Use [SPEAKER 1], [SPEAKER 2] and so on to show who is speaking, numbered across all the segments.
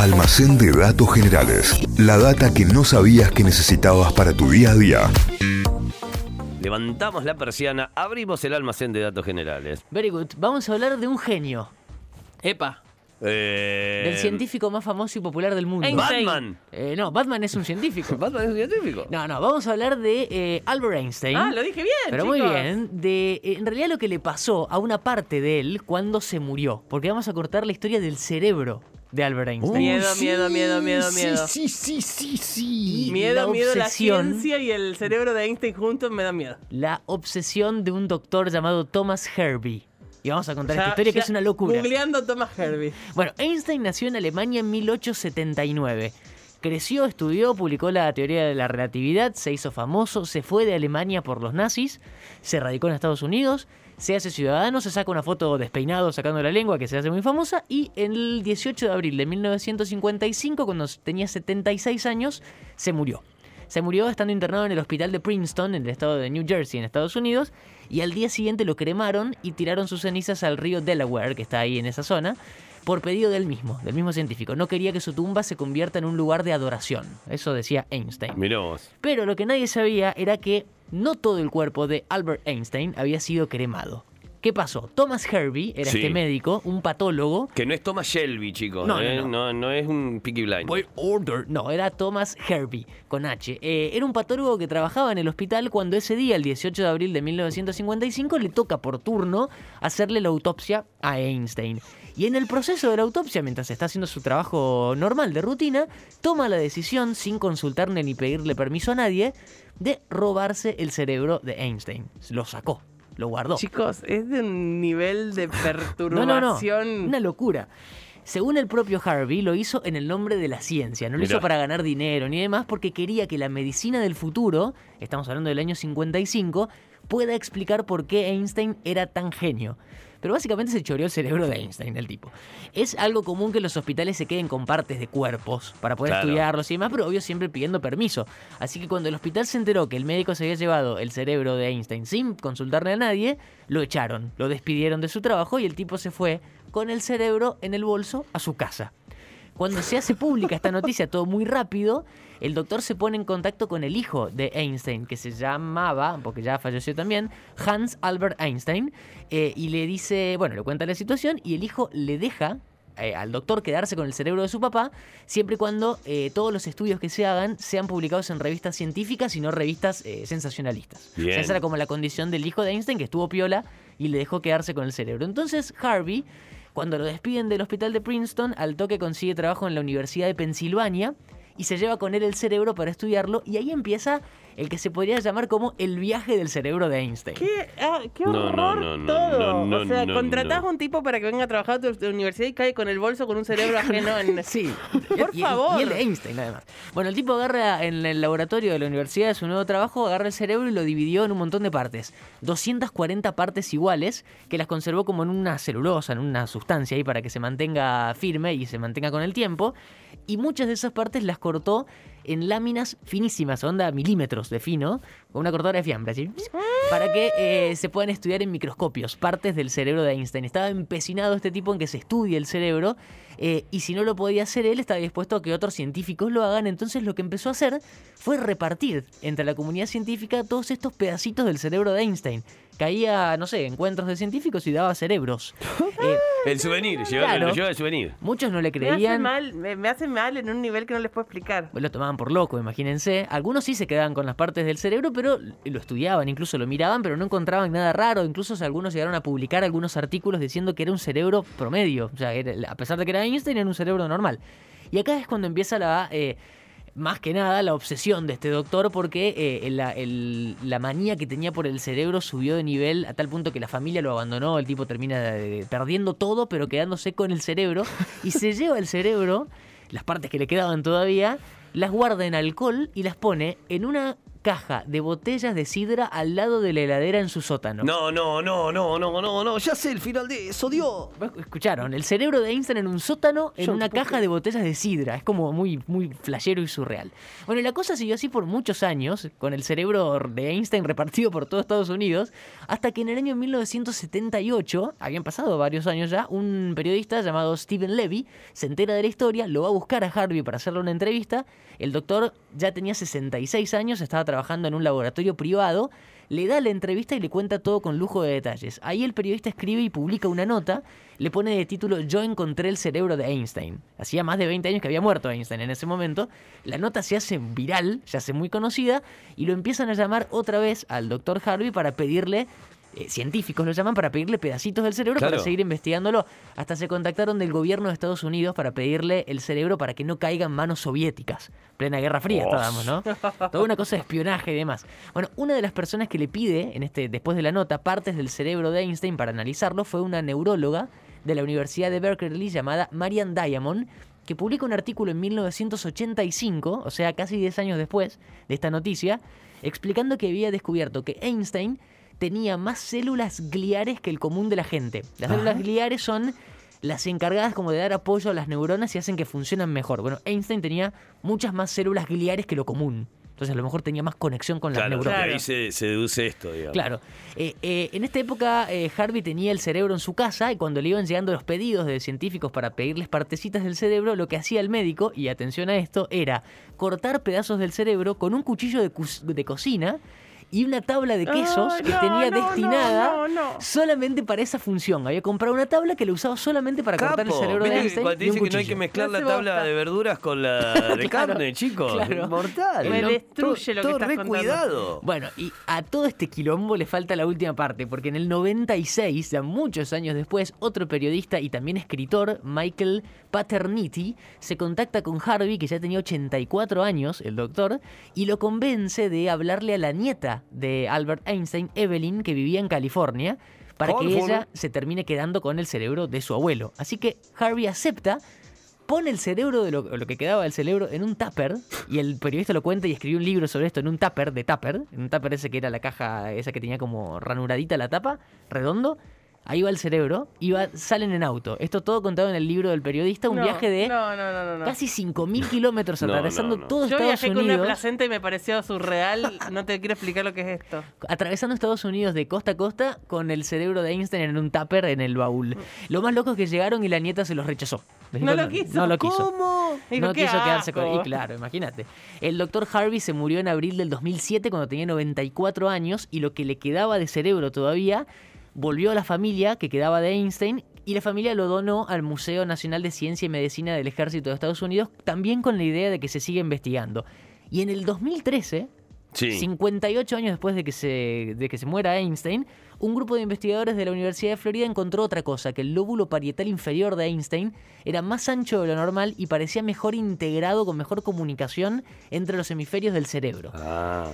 [SPEAKER 1] Almacén de datos generales. La data que no sabías que necesitabas para tu día a día.
[SPEAKER 2] Levantamos la persiana, abrimos el almacén de datos generales.
[SPEAKER 3] Very good. Vamos a hablar de un genio.
[SPEAKER 4] Epa.
[SPEAKER 2] Eh,
[SPEAKER 3] Del científico más famoso y popular del mundo.
[SPEAKER 4] Einstein.
[SPEAKER 2] Batman.
[SPEAKER 3] Eh, no, Batman es un científico.
[SPEAKER 2] Batman es un científico.
[SPEAKER 3] No, no, vamos a hablar de eh, Albert Einstein.
[SPEAKER 4] Ah, lo dije bien.
[SPEAKER 3] Pero muy bien, de eh, en realidad lo que le pasó a una parte de él cuando se murió. Porque vamos a cortar la historia del cerebro de Albert Einstein.
[SPEAKER 4] Miedo, miedo, miedo, miedo, miedo.
[SPEAKER 3] Sí, sí, sí, sí.
[SPEAKER 4] Miedo,
[SPEAKER 3] la
[SPEAKER 4] miedo, la ciencia y el cerebro de Einstein juntos me da miedo.
[SPEAKER 3] La obsesión de un doctor llamado Thomas Herbie. Y vamos a contar
[SPEAKER 4] Ya-
[SPEAKER 3] esta historia que es una locura.
[SPEAKER 4] Googleando Thomas Herbie.
[SPEAKER 3] Bueno, Einstein nació en Alemania en 1879. Creció, estudió, publicó la teoría de la relatividad, se hizo famoso, se fue de Alemania por los nazis, se radicó en Estados Unidos, se hace ciudadano, se saca una foto despeinado sacando la lengua que se hace muy famosa y el 18 de abril de 1955, cuando tenía 76 años, se murió. Se murió estando internado en el hospital de Princeton, en el estado de New Jersey, en Estados Unidos, y al día siguiente lo cremaron y tiraron sus cenizas al río Delaware, que está ahí en esa zona, por pedido del mismo, del mismo científico. No quería que su tumba se convierta en un lugar de adoración. Eso decía Einstein.
[SPEAKER 2] Mirá vos.
[SPEAKER 3] Pero lo que nadie sabía era que no todo el cuerpo de Albert Einstein había sido cremado. ¿Qué pasó? Thomas Herbie era
[SPEAKER 2] Sí.
[SPEAKER 3] este médico, un patólogo.
[SPEAKER 2] Que no es Thomas Shelby, chicos.
[SPEAKER 3] No, no,
[SPEAKER 2] ¿eh?
[SPEAKER 3] no.
[SPEAKER 2] no, no es un Peaky Blind.
[SPEAKER 3] By order. No, era Thomas Herbie, con H. Eh, era un patólogo que trabajaba en el hospital cuando ese día, el 18 de abril de 1955, le toca por turno hacerle la autopsia a Einstein. Y en el proceso de la autopsia, mientras está haciendo su trabajo normal de rutina, toma la decisión, sin consultarle ni pedirle permiso a nadie, de robarse el cerebro de Einstein. Lo sacó, lo guardó.
[SPEAKER 4] Chicos, es de un nivel de
[SPEAKER 3] No, no, no.
[SPEAKER 4] perturbación.
[SPEAKER 3] Una locura. Según el propio Harvey, lo hizo en el nombre de la ciencia. No lo
[SPEAKER 2] Mirá.
[SPEAKER 3] hizo para ganar dinero ni demás, porque quería que la medicina del futuro, estamos hablando del año 55, pueda explicar por qué Einstein era tan genio. Pero básicamente se choreó el cerebro de Einstein, el tipo. Es algo común que los hospitales se queden con partes de cuerpos para poder
[SPEAKER 2] Claro.
[SPEAKER 3] estudiarlos y demás, pero obvio siempre pidiendo permiso. Así que cuando el hospital se enteró que el médico se había llevado el cerebro de Einstein sin consultarle a nadie, lo echaron, lo despidieron de su trabajo y el tipo se fue con el cerebro en el bolso a su casa. Cuando se hace pública esta noticia, todo muy rápido, el doctor se pone en contacto con el hijo de Einstein, que se llamaba, porque ya falleció también, Hans Albert Einstein, eh, y le dice, bueno, le cuenta la situación y el hijo le deja eh, al doctor quedarse con el cerebro de su papá, siempre y cuando eh, todos los estudios que se hagan sean publicados en revistas científicas y no revistas eh, sensacionalistas. O
[SPEAKER 2] Bien.
[SPEAKER 3] sea, esa era como la condición del hijo de Einstein, que estuvo piola y le dejó quedarse con el cerebro. Entonces Harvey, cuando lo despiden del hospital de Princeton, al toque consigue trabajo en la Universidad de Pensilvania y se lleva con él el cerebro para estudiarlo y ahí empieza el que se podría llamar como el viaje del cerebro de Einstein.
[SPEAKER 4] ¿Qué, ah, qué horror
[SPEAKER 2] no, no, no,
[SPEAKER 4] todo.
[SPEAKER 2] no,
[SPEAKER 4] o sea,
[SPEAKER 2] no,
[SPEAKER 4] contratás
[SPEAKER 2] no.
[SPEAKER 4] a un tipo para que venga a trabajar a tu, tu universidad y cae con el bolso con un cerebro ajeno en...
[SPEAKER 3] Sí,
[SPEAKER 4] Por
[SPEAKER 3] y,
[SPEAKER 4] favor.
[SPEAKER 3] Y el de Einstein, además. Bueno, el tipo agarra en el laboratorio de la universidad de su nuevo trabajo, agarra el cerebro y lo dividió en un montón de partes. 240 partes iguales que las conservó como en una celulosa, en una sustancia ahí para que se mantenga firme y se mantenga con el tiempo. Y muchas de esas partes las cortó en láminas finísimas, onda milímetros de fino, con una cortadora de fiambre, así, para que eh, se puedan estudiar en microscopios partes del cerebro de Einstein. Estaba empecinado este tipo en que se estudie el cerebro eh, y si no lo podía hacer él, estaba dispuesto a que otros científicos lo hagan. Entonces lo que empezó a hacer fue repartir entre la comunidad científica todos estos pedacitos del cerebro de Einstein. Caía, no sé, encuentros de científicos y daba cerebros. Eh,
[SPEAKER 2] El souvenir,
[SPEAKER 3] Claro.
[SPEAKER 2] lo lleva el souvenir.
[SPEAKER 3] muchos no le
[SPEAKER 4] Me hace,
[SPEAKER 3] creían.
[SPEAKER 4] mal, me, me hace mal en un nivel que no les puedo explicar.
[SPEAKER 3] Lo tomaban por loco, imagínense. Algunos sí se quedaban con las partes del cerebro, pero lo estudiaban, incluso lo miraban, pero no encontraban nada raro. Incluso algunos llegaron a publicar algunos artículos diciendo que era un cerebro promedio. O sea, era- a pesar de que era Einstein, era un cerebro normal. Y acá es cuando empieza la... eh, más que nada la obsesión de este doctor porque eh, la, el- la manía que tenía por el cerebro subió de nivel a tal punto que la familia lo abandonó, el tipo termina perdiendo todo pero quedándose con el cerebro. Y se lleva el cerebro, las partes que le quedaban todavía, las guarda en alcohol y las pone en una caja de botellas de sidra al lado de la heladera en su sótano.
[SPEAKER 2] No, no, no, no, no, no, no. Ya sé el final de eso, Dios.
[SPEAKER 3] Escucharon, el cerebro de Einstein en un sótano en
[SPEAKER 2] Yo
[SPEAKER 3] una caja de botellas de sidra. Es como muy, muy flashero y surreal. Bueno, y la cosa siguió así por muchos años, con el cerebro de Einstein repartido por todo Estados Unidos, hasta que en el año 1978, habían pasado varios años ya, un periodista llamado Stephen Levy se entera de la historia, lo va a buscar a Harvey para hacerle una entrevista. El doctor ya tenía 66 años, estaba trabajando en un laboratorio privado le da la entrevista y le cuenta todo con lujo de detalles. Ahí el periodista escribe y publica una nota, le pone de título Yo encontré el cerebro de Einstein. Hacía más de 20 años que había muerto Einstein en ese momento. La nota se hace viral, se hace muy conocida y lo empiezan a llamar otra vez al doctor Harvey para pedirle eh, científicos lo llaman para pedirle pedacitos del cerebro
[SPEAKER 2] Claro.
[SPEAKER 3] para seguir investigándolo. Hasta se contactaron del gobierno de Estados Unidos para pedirle el cerebro para que no caiga en manos soviéticas. Plena Guerra Fría
[SPEAKER 2] Os.
[SPEAKER 3] estábamos, ¿no? Toda una cosa de espionaje y demás. Bueno, una de las personas que le pide, en este, después de la nota, partes del cerebro de Einstein para analizarlo fue una neuróloga de la Universidad de Berkeley llamada Marian Diamond, que publica un artículo en 1985, o sea, casi 10 años después de esta noticia, explicando que había descubierto que Einstein tenía más células gliares que el común de la gente. Las células gliares son las encargadas como de dar apoyo a las neuronas y hacen que funcionan mejor. Bueno, Einstein tenía muchas más células gliares que lo común. Entonces a lo mejor tenía más conexión con las neuronas.
[SPEAKER 2] ahí se, se deduce esto, digamos.
[SPEAKER 3] Claro. Eh, eh, en esta época, eh, Harvey tenía el cerebro en su casa y cuando le iban llegando los pedidos de científicos para pedirles partecitas del cerebro, lo que hacía el médico, y atención a esto, era cortar pedazos del cerebro con un cuchillo de cocina y una tabla de quesos que
[SPEAKER 4] no,
[SPEAKER 3] tenía
[SPEAKER 4] no,
[SPEAKER 3] destinada
[SPEAKER 4] no, no, no.
[SPEAKER 3] solamente para esa función. Había comprado una tabla que lo usaba solamente para cortar el cerebro de
[SPEAKER 2] ¿viste que
[SPEAKER 3] Einstein
[SPEAKER 2] cuando te dice que no hay que mezclar
[SPEAKER 4] No
[SPEAKER 2] la tabla
[SPEAKER 4] bosta.
[SPEAKER 2] de verduras con la de
[SPEAKER 3] Claro,
[SPEAKER 2] carne, chicos.
[SPEAKER 3] claro.
[SPEAKER 2] Mortal.
[SPEAKER 4] Me destruye lo que
[SPEAKER 2] todo
[SPEAKER 4] estás
[SPEAKER 2] re
[SPEAKER 4] contando.
[SPEAKER 2] cuidado.
[SPEAKER 3] Bueno, y a todo este quilombo le falta la última parte, porque en el 96, ya muchos años después, otro periodista y también escritor, Michael Paterniti, se contacta con Harvey, que ya tenía 84 años, el doctor, y lo convence de hablarle a la nieta de Albert Einstein, Evelyn, que vivía en California, para que ella se termine quedando con el cerebro de su abuelo. Así que Harvey acepta pone el cerebro de lo, lo que quedaba del cerebro en un tupper y el periodista lo cuenta y escribió un libro sobre esto en un tupper de tupper, en un tupper ese que era la caja esa que tenía como ranuradita la tapa, redondo. Ahí va el cerebro y va, salen en auto. Esto todo contado en el libro del periodista, un
[SPEAKER 4] No,
[SPEAKER 3] viaje de
[SPEAKER 4] No, no, no, no. no.
[SPEAKER 3] casi 5.000 kilómetros atravesando
[SPEAKER 2] no, no.
[SPEAKER 3] todo
[SPEAKER 4] Yo
[SPEAKER 3] Estados
[SPEAKER 4] viajé con una
[SPEAKER 3] Unidos.
[SPEAKER 4] placenta y me pareció surreal. No te quiero explicar lo que es esto.
[SPEAKER 3] atravesando Estados Unidos de costa a costa con el cerebro de Einstein en un tupper en el baúl. Lo más loco es que llegaron y la nieta se los rechazó.
[SPEAKER 4] No lo quiso.
[SPEAKER 3] No lo quiso.
[SPEAKER 4] ¿Cómo? Dijo,
[SPEAKER 3] no
[SPEAKER 4] "Qué
[SPEAKER 3] quiso quedarse con.
[SPEAKER 4] asco".
[SPEAKER 3] Y claro, imagínate. El doctor Harvey se murió en abril del 2007 cuando tenía 94 años y lo que le quedaba de cerebro todavía volvió a la familia que quedaba de Einstein y la familia lo donó al Museo Nacional de Ciencia y Medicina del Ejército de Estados Unidos, también con la idea de que se siga investigando. Y en el 2013,
[SPEAKER 2] Sí.
[SPEAKER 3] 58 años después de que, se, de que se muera Einstein, un grupo de investigadores de la Universidad de Florida encontró otra cosa, que el lóbulo parietal inferior de Einstein era más ancho de lo normal y parecía mejor integrado con mejor comunicación entre los hemisferios del cerebro.
[SPEAKER 2] Ah.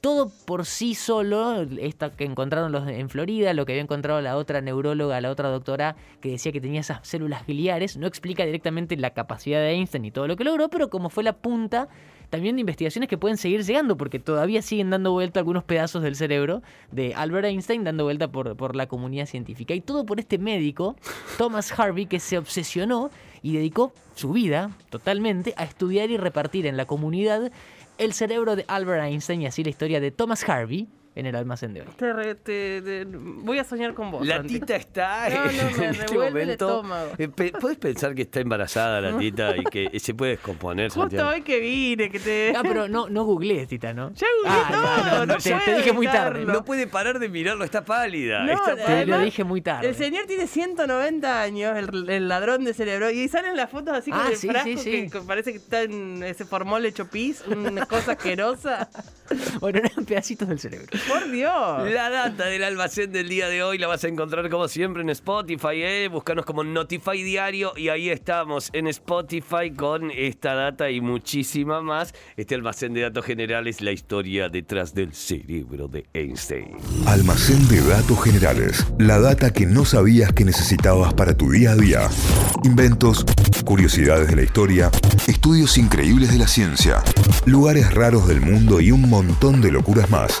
[SPEAKER 3] Todo por sí solo, esta que encontraron los en Florida, lo que había encontrado la otra neuróloga, la otra doctora, que decía que tenía esas células gliares, no explica directamente la capacidad de Einstein y todo lo que logró, pero como fue la punta también de investigaciones que pueden seguir llegando, porque todavía siguen dando vuelta algunos pedazos del cerebro de Albert Einstein, dando vuelta por, por la comunidad científica. Y todo por este médico, Thomas Harvey, que se obsesionó y dedicó su vida totalmente a estudiar y repartir en la comunidad el cerebro de Albert Einstein y así la historia de Thomas Harvey en el almacén de hoy.
[SPEAKER 4] Te re- te- te- voy a soñar con vos.
[SPEAKER 2] La
[SPEAKER 4] Santi.
[SPEAKER 2] tita está
[SPEAKER 4] No, no, me
[SPEAKER 2] en este
[SPEAKER 4] el
[SPEAKER 2] momento.
[SPEAKER 4] estómago.
[SPEAKER 2] Eh, pe- ¿Puedes pensar que está embarazada la tita y que se puede descomponer,
[SPEAKER 4] Justo
[SPEAKER 2] Santiago?
[SPEAKER 4] hoy que vine, que te.
[SPEAKER 3] Ah, pero no, no googlees, Tita, ¿no?
[SPEAKER 4] Ya googleé
[SPEAKER 3] Ah,
[SPEAKER 4] todo, no
[SPEAKER 3] te, dije muy tarde.
[SPEAKER 2] No puede parar de mirarlo, está pálida.
[SPEAKER 4] No,
[SPEAKER 2] está
[SPEAKER 3] Te lo dije muy tarde.
[SPEAKER 4] El señor tiene 190 años, el, el ladrón de cerebro, y salen las fotos así con
[SPEAKER 3] Ah,
[SPEAKER 4] el
[SPEAKER 3] sí,
[SPEAKER 4] frasco
[SPEAKER 3] sí, sí.
[SPEAKER 4] Que parece que está en ese formol hecho pis, una cosa asquerosa.
[SPEAKER 3] Bueno, eran pedacitos del cerebro.
[SPEAKER 4] Por Dios.
[SPEAKER 2] La data del almacén del día de hoy la vas a encontrar como siempre en Spotify, ¿eh? Búscanos como Notify Diario y ahí estamos en Spotify con esta data y muchísima más. Este almacén de datos generales, la historia detrás del cerebro de Einstein.
[SPEAKER 1] Almacén de datos generales. La data que no sabías que necesitabas para tu día a día. Inventos, curiosidades de la historia, estudios increíbles de la ciencia, lugares raros del mundo y un montón de locuras más.